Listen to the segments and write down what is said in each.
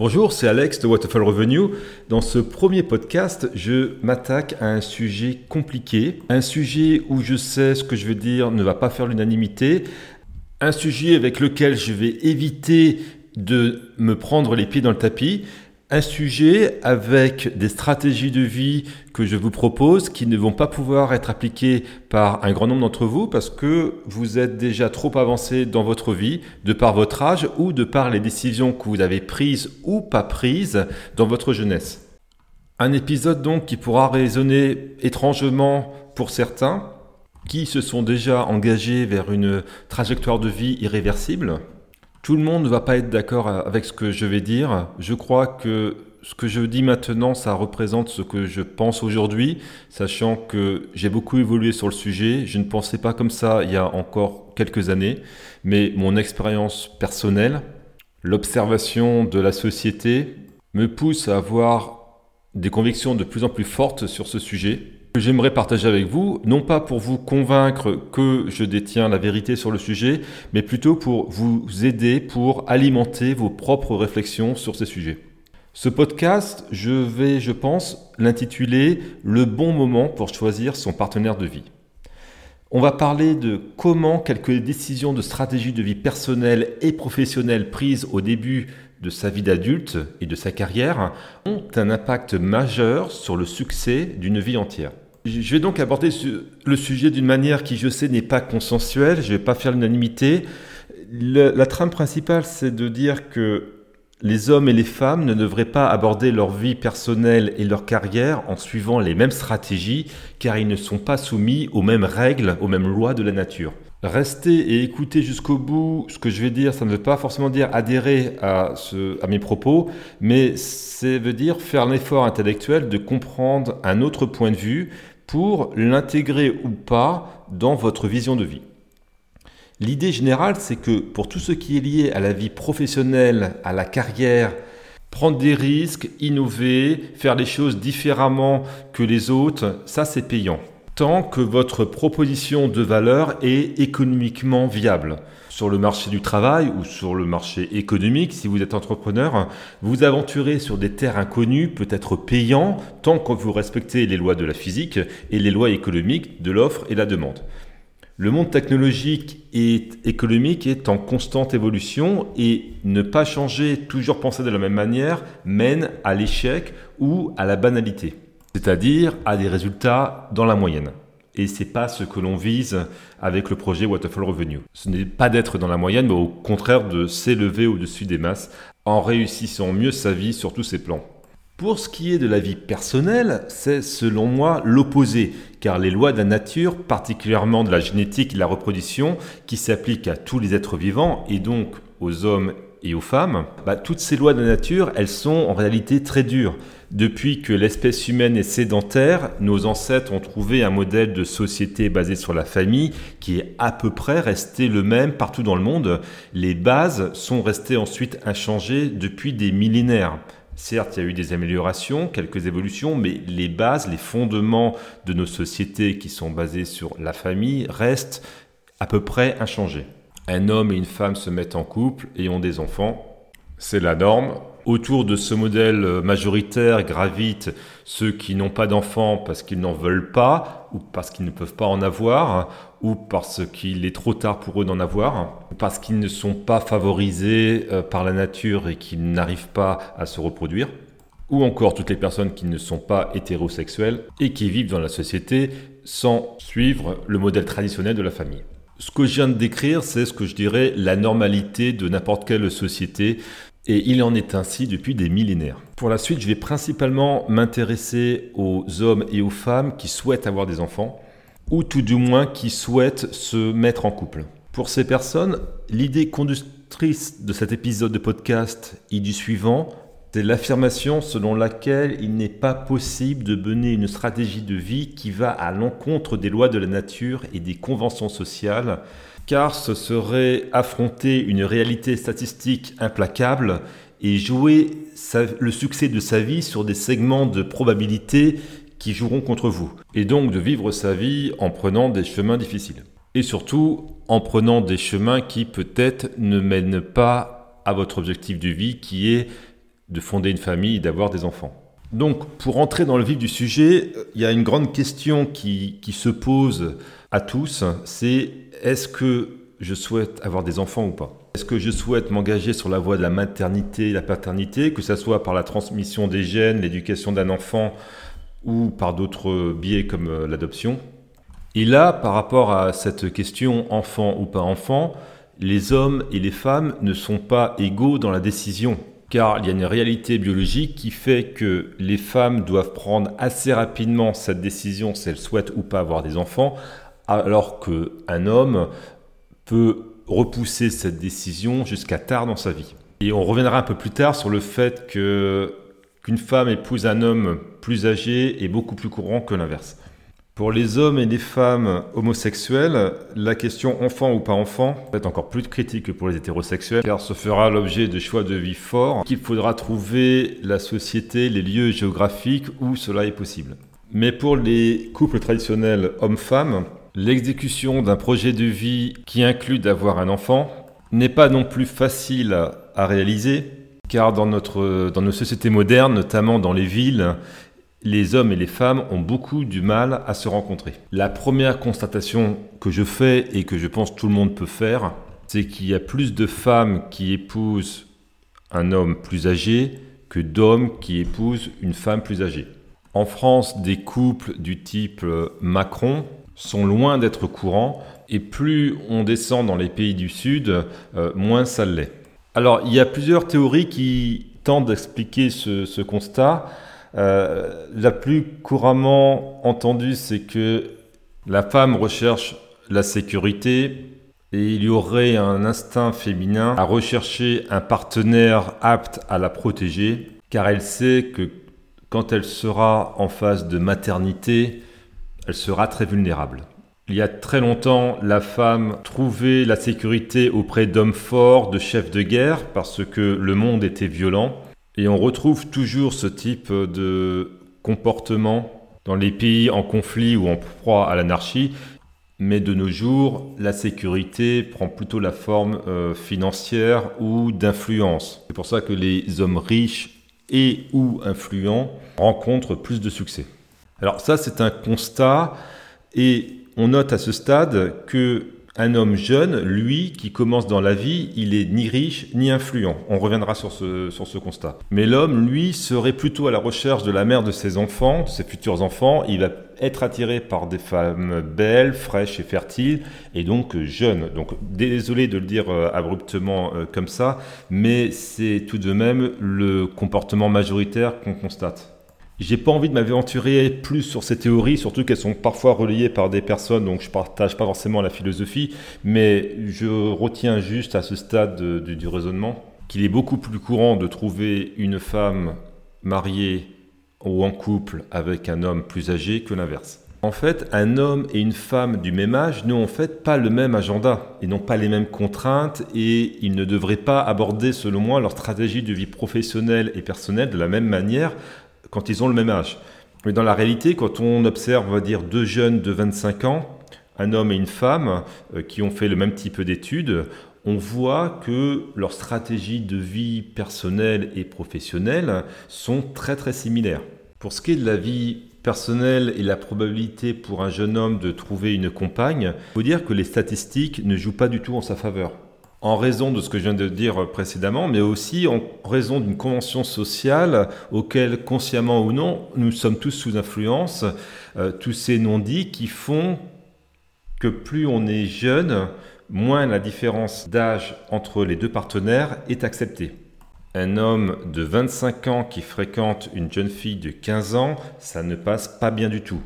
Bonjour, c'est Alex de Waterfall Revenue. Dans ce premier podcast, je m'attaque à un sujet compliqué, un sujet où je sais ce que je veux dire ne va pas faire l'unanimité, un sujet avec lequel je vais éviter de me prendre les pieds dans le tapis, un sujet avec des stratégies de vie que je vous propose qui ne vont pas pouvoir être appliquées par un grand nombre d'entre vous parce que vous êtes déjà trop avancé dans votre vie de par votre âge ou de par les décisions que vous avez prises ou pas prises dans votre jeunesse. Un épisode donc qui pourra résonner étrangement pour certains qui se sont déjà engagés vers une trajectoire de vie irréversible tout le monde ne va pas être d'accord avec ce que je vais dire. Je crois que ce que je dis maintenant, ça représente ce que je pense aujourd'hui, sachant que j'ai beaucoup évolué sur le sujet. Je ne pensais pas comme ça il y a encore quelques années, mais mon expérience personnelle, l'observation de la société me pousse à avoir des convictions de plus en plus fortes sur ce sujet que j'aimerais partager avec vous, non pas pour vous convaincre que je détiens la vérité sur le sujet, mais plutôt pour vous aider, pour alimenter vos propres réflexions sur ces sujets. Ce podcast, je vais, je pense, l'intituler Le bon moment pour choisir son partenaire de vie. On va parler de comment quelques décisions de stratégie de vie personnelle et professionnelle prises au début de sa vie d'adulte et de sa carrière ont un impact majeur sur le succès d'une vie entière. Je vais donc aborder le sujet d'une manière qui, je sais, n'est pas consensuelle, je ne vais pas faire l'unanimité. La trame principale, c'est de dire que les hommes et les femmes ne devraient pas aborder leur vie personnelle et leur carrière en suivant les mêmes stratégies, car ils ne sont pas soumis aux mêmes règles, aux mêmes lois de la nature. Rester et écouter jusqu'au bout ce que je vais dire, ça ne veut pas forcément dire adhérer à, mes propos, mais ça veut dire faire l'effort intellectuel de comprendre un autre point de vue pour l'intégrer ou pas dans votre vision de vie. L'idée générale, c'est que pour tout ce qui est lié à la vie professionnelle, à la carrière, prendre des risques, innover, faire les choses différemment que les autres, ça c'est payant. Tant que votre proposition de valeur est économiquement viable sur le marché du travail ou sur le marché économique, si vous êtes entrepreneur, vous aventurez sur des terres inconnues peut être payant tant que vous respectez les lois de la physique et les lois économiques de l'offre et la demande. Le monde technologique et économique est en constante évolution et ne pas changer, toujours penser de la même manière, mène à l'échec ou à la banalité, c'est-à-dire à des résultats dans la moyenne. Et c'est pas ce que l'on vise avec le projet Waterfall Revenue. Ce n'est pas d'être dans la moyenne, mais au contraire de s'élever au-dessus des masses en réussissant mieux sa vie sur tous ses plans. Pour ce qui est de la vie personnelle, c'est selon moi l'opposé, car les lois de la nature, particulièrement de la génétique et de la reproduction, qui s'appliquent à tous les êtres vivants et donc aux hommes et aux femmes, bah, toutes ces lois de la nature, elles sont en réalité très dures. Depuis que l'espèce humaine est sédentaire, nos ancêtres ont trouvé un modèle de société basé sur la famille qui est à peu près resté le même partout dans le monde. Les bases sont restées ensuite inchangées depuis des millénaires. Certes, il y a eu des améliorations, quelques évolutions, mais les bases, les fondements de nos sociétés qui sont basées sur la famille restent à peu près inchangés. Un homme et une femme se mettent en couple et ont des enfants. C'est la norme. Autour de ce modèle majoritaire gravitent ceux qui n'ont pas d'enfants parce qu'ils n'en veulent pas, ou parce qu'ils ne peuvent pas en avoir, ou parce qu'il est trop tard pour eux d'en avoir, ou parce qu'ils ne sont pas favorisés euh, par la nature et qu'ils n'arrivent pas à se reproduire, ou encore toutes les personnes qui ne sont pas hétérosexuelles et qui vivent dans la société sans suivre le modèle traditionnel de la famille. Ce que je viens de décrire, c'est ce que je dirais la normalité de n'importe quelle société et il en est ainsi depuis des millénaires. Pour la suite, je vais principalement m'intéresser aux hommes et aux femmes qui souhaitent avoir des enfants, ou tout du moins qui souhaitent se mettre en couple. Pour ces personnes, l'idée conductrice de cet épisode de podcast et du suivant, c'est l'affirmation selon laquelle il n'est pas possible de mener une stratégie de vie qui va à l'encontre des lois de la nature et des conventions sociales car ce serait affronter une réalité statistique implacable et jouer le succès de sa vie sur des segments de probabilité qui joueront contre vous. Et donc de vivre sa vie en prenant des chemins difficiles. Et surtout en prenant des chemins qui peut-être ne mènent pas à votre objectif de vie qui est de fonder une famille et d'avoir des enfants. Donc, pour entrer dans le vif du sujet, il y a une grande question qui, qui se pose à tous, c'est est-ce que je souhaite avoir des enfants ou pas? Est-ce que je souhaite m'engager sur la voie de la maternité la paternité, que ce soit par la transmission des gènes, l'éducation d'un enfant ou par d'autres biais comme euh, l'adoption? Et là, par rapport à cette question enfant ou pas enfant, les hommes et les femmes ne sont pas égaux dans la décision car il y a une réalité biologique qui fait que les femmes doivent prendre assez rapidement cette décision si elles souhaitent ou pas avoir des enfants, alors qu'un homme peut repousser cette décision jusqu'à tard dans sa vie. Et on reviendra un peu plus tard sur le fait que qu'une femme épouse un homme plus âgé est beaucoup plus courant que l'inverse. Pour les hommes et les femmes homosexuels, la question enfant ou pas enfant est encore plus critique que pour les hétérosexuels, car ce fera l'objet de choix de vie forts qu'il faudra trouver la société, les lieux géographiques où cela est possible. Mais pour les couples traditionnels hommes-femmes, l'exécution d'un projet de vie qui inclut d'avoir un enfant n'est pas non plus facile à réaliser, car dans, nos sociétés modernes, notamment dans les villes, les hommes et les femmes ont beaucoup du mal à se rencontrer. La première constatation que je fais et que je pense tout le monde peut faire, c'est qu'il y a plus de femmes qui épousent un homme plus âgé que d'hommes qui épousent une femme plus âgée. En France, des couples du type Macron sont loin d'être courants et plus on descend dans les pays du Sud, euh, moins ça l'est. Alors, il y a plusieurs théories qui tentent d'expliquer ce constat. Euh, la plus couramment entendue, c'est que la femme recherche la sécurité et il y aurait un instinct féminin à rechercher un partenaire apte à la protéger, car elle sait que quand elle sera en phase de maternité, elle sera très vulnérable. Il y a très longtemps, la femme trouvait la sécurité auprès d'hommes forts, de chefs de guerre, parce que le monde était violent. Et on retrouve toujours ce type de comportement dans les pays en conflit ou en proie à l'anarchie. Mais de nos jours, la sécurité prend plutôt la forme euh, financière ou d'influence. C'est pour ça que les hommes riches et ou influents rencontrent plus de succès. Alors ça, c'est un constat et on note à ce stade que un homme jeune, lui, qui commence dans la vie, il est ni riche ni influent. On reviendra sur ce, sur ce constat. Mais l'homme, lui, serait plutôt à la recherche de la mère de ses enfants, de ses futurs enfants. Il va être attiré par des femmes belles, fraîches et fertiles, et donc jeunes. Donc désolé de le dire euh, abruptement euh, comme ça, mais c'est tout de même le comportement majoritaire qu'on constate. J'ai pas envie de m'aventurer plus sur ces théories, surtout qu'elles sont parfois relayées par des personnes, donc je partage pas forcément la philosophie, mais je retiens juste à ce stade du raisonnement qu'il est beaucoup plus courant de trouver une femme mariée ou en couple avec un homme plus âgé que l'inverse. En fait, un homme et une femme du même âge n'ont en fait pas le même agenda et n'ont pas les mêmes contraintes et ils ne devraient pas aborder, selon moi, leur stratégie de vie professionnelle et personnelle de la même manière quand ils ont le même âge. Mais dans la réalité, quand on observe, on va dire, deux jeunes de 25 ans, un homme et une femme, euh, qui ont fait le même type d'études, on voit que leurs stratégies de vie personnelle et professionnelle sont très très similaires. Pour ce qui est de la vie personnelle et la probabilité pour un jeune homme de trouver une compagne, il faut dire que les statistiques ne jouent pas du tout en sa faveur en raison de ce que je viens de dire précédemment, mais aussi en raison d'une convention sociale auquel, consciemment ou non, nous sommes tous sous influence, euh, tous ces non-dits qui font que plus on est jeune, moins la différence d'âge entre les deux partenaires est acceptée. Un homme de 25 ans qui fréquente une jeune fille de 15 ans, ça ne passe pas bien du tout.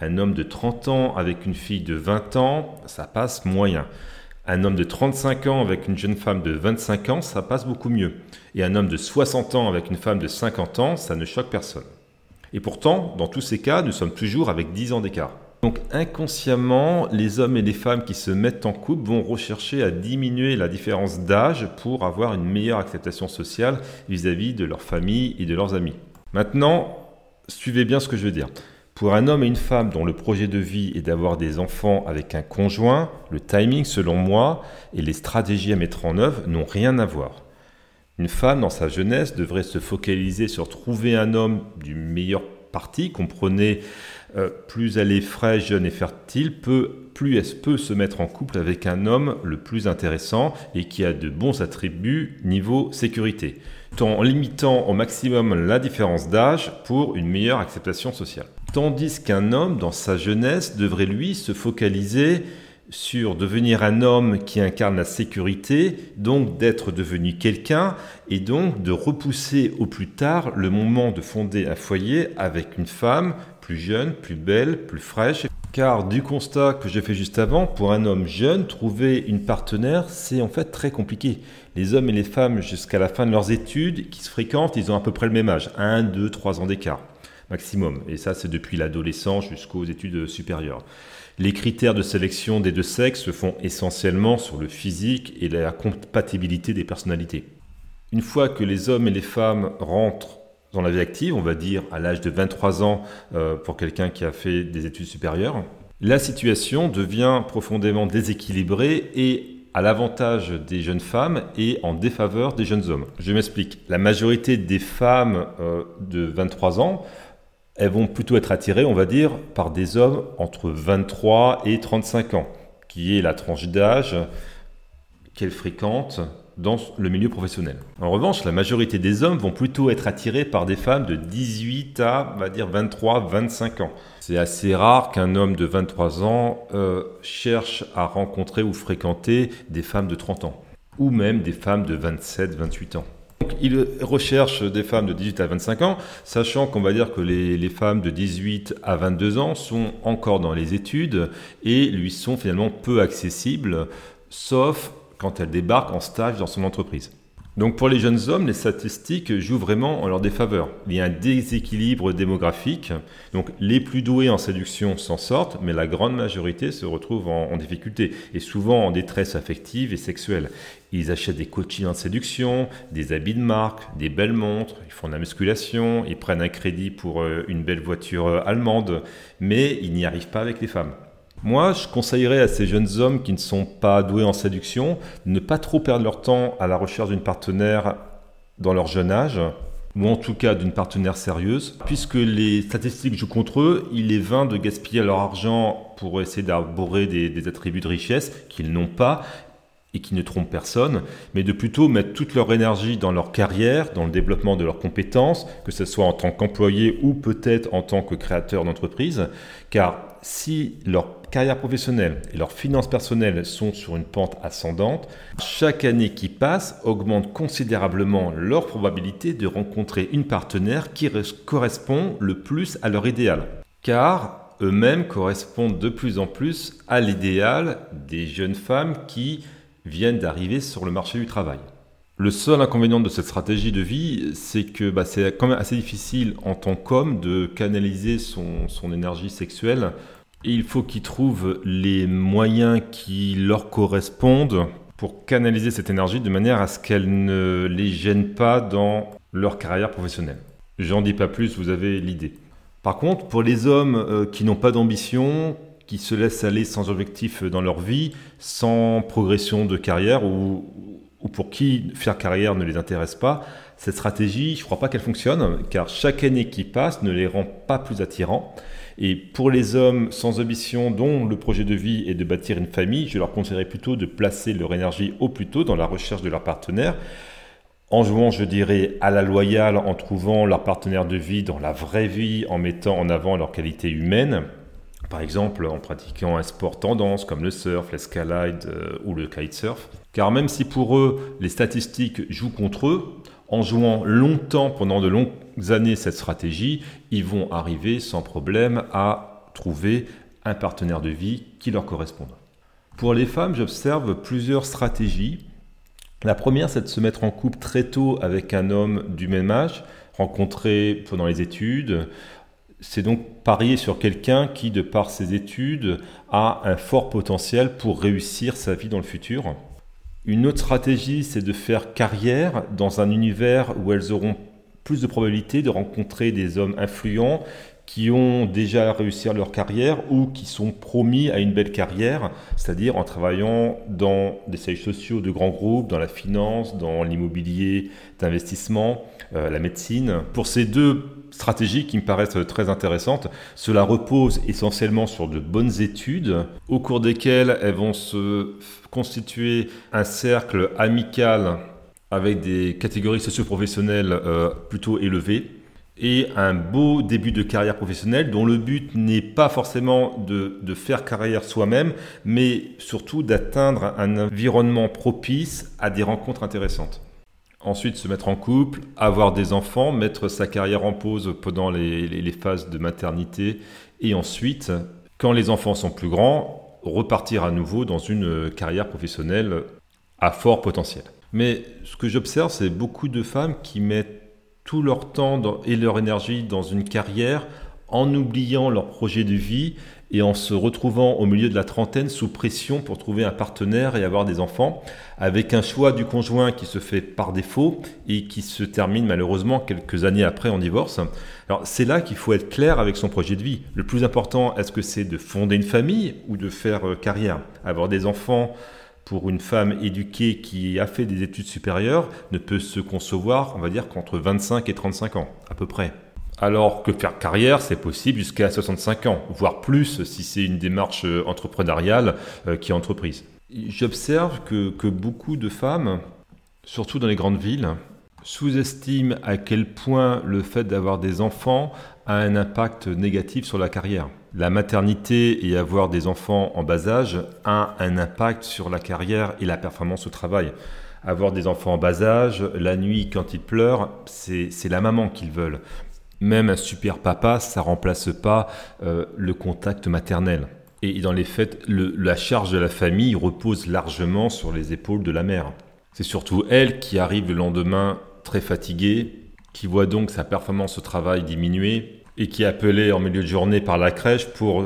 Un homme de 30 ans avec une fille de 20 ans, ça passe moyen. Un homme de 35 ans avec une jeune femme de 25 ans, ça passe beaucoup mieux. Et un homme de 60 ans avec une femme de 50 ans, ça ne choque personne. Et pourtant, dans tous ces cas, nous sommes toujours avec 10 ans d'écart. Donc inconsciemment, les hommes et les femmes qui se mettent en couple vont rechercher à diminuer la différence d'âge pour avoir une meilleure acceptation sociale vis-à-vis -vis de leur famille et de leurs amis. Maintenant, suivez bien ce que je veux dire. Pour un homme et une femme dont le projet de vie est d'avoir des enfants avec un conjoint, le timing, selon moi, et les stratégies à mettre en œuvre n'ont rien à voir. Une femme, dans sa jeunesse, devrait se focaliser sur trouver un homme du meilleur parti, comprenez, euh, plus elle est fraîche, jeune et fertile, plus elle peut se mettre en couple avec un homme le plus intéressant et qui a de bons attributs niveau sécurité, en limitant au maximum la différence d'âge pour une meilleure acceptation sociale. Tandis qu'un homme, dans sa jeunesse, devrait lui se focaliser sur devenir un homme qui incarne la sécurité, donc d'être devenu quelqu'un, et donc de repousser au plus tard le moment de fonder un foyer avec une femme plus jeune, plus belle, plus fraîche. Car du constat que j'ai fait juste avant, pour un homme jeune, trouver une partenaire, c'est en fait très compliqué. Les hommes et les femmes, jusqu'à la fin de leurs études, qui se fréquentent, ils ont à peu près le même âge, 1, 2, 3 ans d'écart maximum. Et ça, c'est depuis l'adolescence jusqu'aux études supérieures. Les critères de sélection des deux sexes se font essentiellement sur le physique et la compatibilité des personnalités. Une fois que les hommes et les femmes rentrent dans la vie active, on va dire à l'âge de 23 ans euh, pour quelqu'un qui a fait des études supérieures, la situation devient profondément déséquilibrée et à l'avantage des jeunes femmes et en défaveur des jeunes hommes. Je m'explique. La majorité des femmes euh, de 23 ans elles vont plutôt être attirées, on va dire, par des hommes entre 23 et 35 ans, qui est la tranche d'âge qu'elles fréquentent dans le milieu professionnel. En revanche, la majorité des hommes vont plutôt être attirés par des femmes de 18 à, on va dire, 23, 25 ans. C'est assez rare qu'un homme de 23 ans euh, cherche à rencontrer ou fréquenter des femmes de 30 ans, ou même des femmes de 27, 28 ans. Il recherche des femmes de 18 à 25 ans, sachant qu'on va dire que les, femmes de 18 à 22 ans sont encore dans les études et lui sont finalement peu accessibles, sauf quand elles débarquent en stage dans son entreprise. Donc pour les jeunes hommes, les statistiques jouent vraiment en leur défaveur. Il y a un déséquilibre démographique. Donc les plus doués en séduction s'en sortent, mais la grande majorité se retrouve en, difficulté et souvent en détresse affective et sexuelle. Ils achètent des coachings en séduction, des habits de marque, des belles montres, ils font de la musculation, ils prennent un crédit pour euh, une belle voiture euh, allemande, mais ils n'y arrivent pas avec les femmes. Moi, je conseillerais à ces jeunes hommes qui ne sont pas doués en séduction de ne pas trop perdre leur temps à la recherche d'une partenaire dans leur jeune âge, ou en tout cas d'une partenaire sérieuse, puisque les statistiques jouent contre eux, il est vain de gaspiller leur argent pour essayer d'arborer des, des attributs de richesse qu'ils n'ont pas et qui ne trompent personne, mais de plutôt mettre toute leur énergie dans leur carrière, dans le développement de leurs compétences, que ce soit en tant qu'employé ou peut-être en tant que créateur d'entreprise, car si leur carrière professionnelle et leurs finances personnelles sont sur une pente ascendante, chaque année qui passe augmente considérablement leur probabilité de rencontrer une partenaire qui correspond le plus à leur idéal. Car eux-mêmes correspondent de plus en plus à l'idéal des jeunes femmes qui viennent d'arriver sur le marché du travail. Le seul inconvénient de cette stratégie de vie, c'est que bah, c'est quand même assez difficile en tant qu'homme de canaliser son, son énergie sexuelle il faut qu'ils trouvent les moyens qui leur correspondent pour canaliser cette énergie de manière à ce qu'elle ne les gêne pas dans leur carrière professionnelle. J'en dis pas plus, vous avez l'idée. Par contre, pour les hommes euh, qui n'ont pas d'ambition, qui se laissent aller sans objectif dans leur vie, sans progression de carrière ou, ou pour qui faire carrière ne les intéresse pas, cette stratégie, je ne crois pas qu'elle fonctionne, car chaque année qui passe ne les rend pas plus attirants. Et pour les hommes sans ambition dont le projet de vie est de bâtir une famille, je leur conseillerais plutôt de placer leur énergie au plus tôt dans la recherche de leur partenaire, en jouant, je dirais, à la loyale, en trouvant leur partenaire de vie dans la vraie vie, en mettant en avant leur qualité humaine. Par exemple, en pratiquant un sport tendance comme le surf, l'escalade euh, ou le kitesurf. Car même si pour eux, les statistiques jouent contre eux, en jouant longtemps, pendant de longues années, cette stratégie, ils vont arriver sans problème à trouver un partenaire de vie qui leur corresponde. Pour les femmes, j'observe plusieurs stratégies. La première, c'est de se mettre en couple très tôt avec un homme du même âge, rencontré pendant les études. C'est donc parier sur quelqu'un qui, de par ses études, a un fort potentiel pour réussir sa vie dans le futur. Une autre stratégie, c'est de faire carrière dans un univers où elles auront plus de probabilité de rencontrer des hommes influents qui ont déjà réussi leur carrière ou qui sont promis à une belle carrière, c'est-à-dire en travaillant dans des sièges sociaux de grands groupes, dans la finance, dans l'immobilier d'investissement, euh, la médecine. Pour ces deux stratégies qui me paraissent très intéressantes, cela repose essentiellement sur de bonnes études au cours desquelles elles vont se constituer un cercle amical avec des catégories socio-professionnelles euh, plutôt élevées et un beau début de carrière professionnelle dont le but n'est pas forcément de, faire carrière soi-même, mais surtout d'atteindre un environnement propice à des rencontres intéressantes. Ensuite, se mettre en couple, avoir des enfants, mettre sa carrière en pause pendant les phases de maternité, et ensuite, quand les enfants sont plus grands, repartir à nouveau dans une carrière professionnelle à fort potentiel. Mais ce que j'observe, c'est beaucoup de femmes qui mettent tout leur temps et leur énergie dans une carrière en oubliant leur projet de vie et en se retrouvant au milieu de la trentaine sous pression pour trouver un partenaire et avoir des enfants, avec un choix du conjoint qui se fait par défaut et qui se termine malheureusement quelques années après en divorce. Alors c'est là qu'il faut être clair avec son projet de vie. Le plus important, est-ce que c'est de fonder une famille ou de faire euh, carrière? Avoir des enfants pour une femme éduquée qui a fait des études supérieures ne peut se concevoir, on va dire, qu'entre 25 et 35 ans, à peu près. Alors que faire carrière, c'est possible jusqu'à 65 ans, voire plus si c'est une démarche euh, entrepreneuriale euh, qui est entreprise. J'observe que, que beaucoup de femmes, surtout dans les grandes villes, sous-estiment à quel point le fait d'avoir des enfants a un impact négatif sur la carrière la maternité et avoir des enfants en bas âge a un impact sur la carrière et la performance au travail. Avoir des enfants en bas âge, la nuit quand ils pleurent, c'est la maman qu'ils veulent. Même un super papa, ça remplace pas euh, le contact maternel. Et dans les faits, la charge de la famille repose largement sur les épaules de la mère. C'est surtout elle qui arrive le lendemain très fatiguée, qui voit donc sa performance au travail diminuer, et qui est appelé en milieu de journée par la crèche pour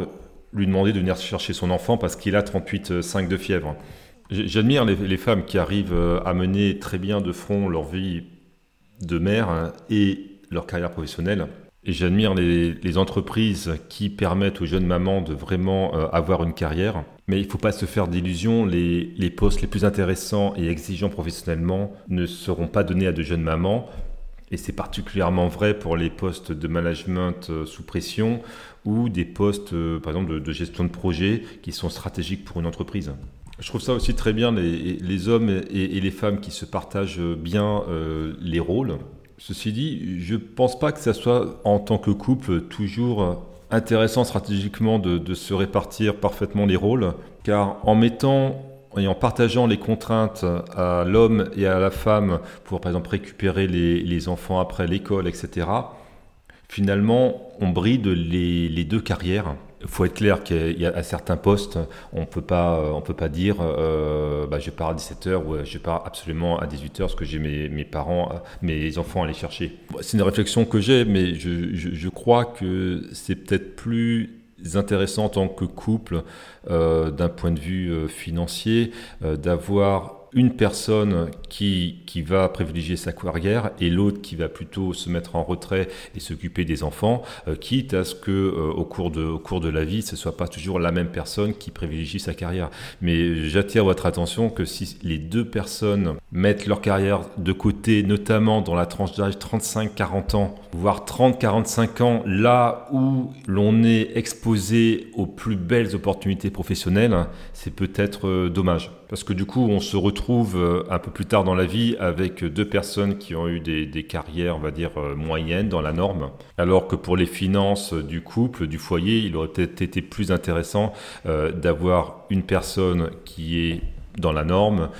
lui demander de venir chercher son enfant parce qu'il a 38,5 de fièvre. J'admire les, femmes qui arrivent euh, à mener très bien de front leur vie de mère hein, et leur carrière professionnelle. Et j'admire les, entreprises qui permettent aux jeunes mamans de vraiment euh, avoir une carrière. Mais il ne faut pas se faire d'illusions, les, les postes les plus intéressants et exigeants professionnellement ne seront pas donnés à de jeunes mamans et c'est particulièrement vrai pour les postes de management euh, sous pression ou des postes, euh, par exemple, de, gestion de projet qui sont stratégiques pour une entreprise. Je trouve ça aussi très bien, les, hommes et, les femmes qui se partagent bien euh, les rôles. Ceci dit, je ne pense pas que ça soit en tant que couple toujours intéressant stratégiquement de, de se répartir parfaitement les rôles, car en mettant et en partageant les contraintes à l'homme et à la femme pour, par exemple, récupérer les, enfants après l'école, etc., finalement, on bride les, deux carrières. Il faut être clair qu'il y a à certains postes, on pas, on peut pas dire, euh, bah, je pars à 17h ou je pars absolument à 18h parce que j'ai mes, parents, mes enfants à aller chercher. C'est une réflexion que j'ai, mais je crois que c'est peut-être plus intéressant en tant que couple euh, d'un point de vue euh, financier euh, d'avoir une personne qui, qui va privilégier sa carrière et l'autre qui va plutôt se mettre en retrait et s'occuper des enfants, euh, quitte à ce que euh, au, cours de, au cours de la vie, ce soit pas toujours la même personne qui privilégie sa carrière. Mais j'attire votre attention que si les deux personnes mettent leur carrière de côté, notamment dans la tranche d'âge 35-40 ans, voire 30-45 ans, là où l'on est exposé aux plus belles opportunités professionnelles, c'est peut-être euh, dommage. Parce que du coup, on se retrouve euh, un peu plus tard dans la vie avec deux personnes qui ont eu des, carrières, on va dire, euh, moyennes dans la norme. Alors que pour les finances du couple, du foyer, il aurait peut-être été plus intéressant euh, d'avoir une personne qui est dans la norme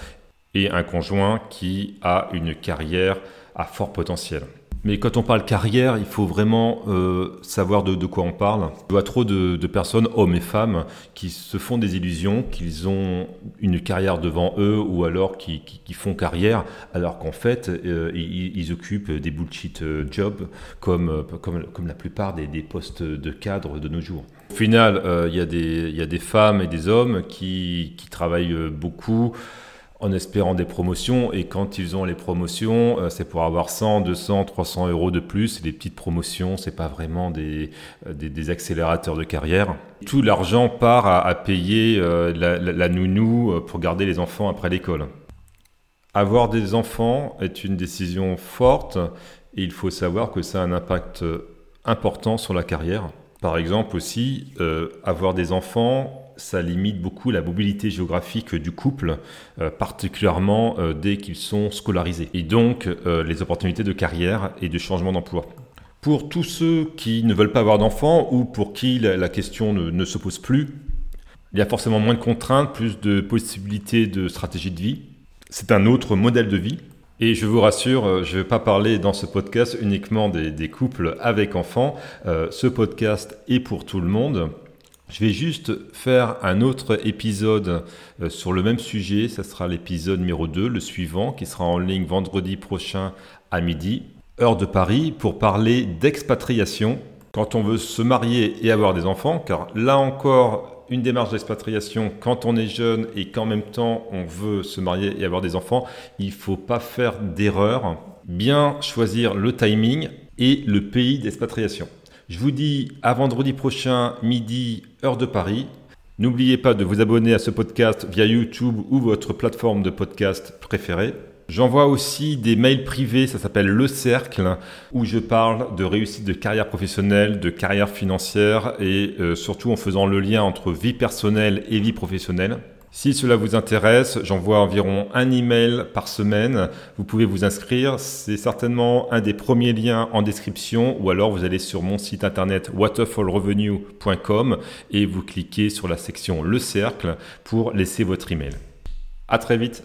et un conjoint qui a une carrière à fort potentiel. Mais quand on parle carrière, il faut vraiment euh, savoir de, quoi on parle. Je vois trop de, personnes, hommes et femmes, qui se font des illusions qu'ils ont une carrière devant eux ou alors qui, font carrière, alors qu'en fait, euh, ils, occupent des bullshit euh, jobs comme, comme, comme la plupart des, postes de cadre de nos jours. Au final, il y, y, a des femmes et des hommes qui, qui travaillent beaucoup en espérant des promotions. Et quand ils ont les promotions, euh, c'est pour avoir 100, 200, 300 euros de plus. Les petites promotions, c'est pas vraiment des, euh, des, accélérateurs de carrière. Tout l'argent part à, payer euh, la, nounou pour garder les enfants après l'école. Avoir des enfants est une décision forte et il faut savoir que ça a un impact important sur la carrière. Par exemple aussi, avoir des enfants, ça limite beaucoup la mobilité géographique du couple, euh, particulièrement euh, dès qu'ils sont scolarisés, et donc euh, les opportunités de carrière et de changement d'emploi. Pour tous ceux qui ne veulent pas avoir d'enfants ou pour qui la, question ne, se pose plus, il y a forcément moins de contraintes, plus de possibilités de stratégie de vie. C'est un autre modèle de vie. Et je vous rassure, je ne vais pas parler dans ce podcast uniquement des couples avec enfants. ce podcast est pour tout le monde. Je vais juste faire un autre épisode euh, sur le même sujet. Ça sera l'épisode numéro 2, le suivant, qui sera en ligne vendredi prochain à midi, heure de Paris, pour parler d'expatriation quand on veut se marier et avoir des enfants. Car là encore, une démarche d'expatriation quand on est jeune et qu'en même temps on veut se marier et avoir des enfants, il ne faut pas faire d'erreur. Bien choisir le timing et le pays d'expatriation. Je vous dis à vendredi prochain, midi, heure de Paris. N'oubliez pas de vous abonner à ce podcast via YouTube ou votre plateforme de podcast préférée. J'envoie aussi des mails privés, ça s'appelle Le Cercle, où je parle de réussite de carrière professionnelle, de carrière financière et euh, surtout en faisant le lien entre vie personnelle et vie professionnelle. Si cela vous intéresse, j'envoie environ un email par semaine. Vous pouvez vous inscrire. C'est certainement un des premiers liens en description ou alors vous allez sur mon site internet waterfallrevenue.com et vous cliquez sur la section Le Cercle pour laisser votre email. À très vite.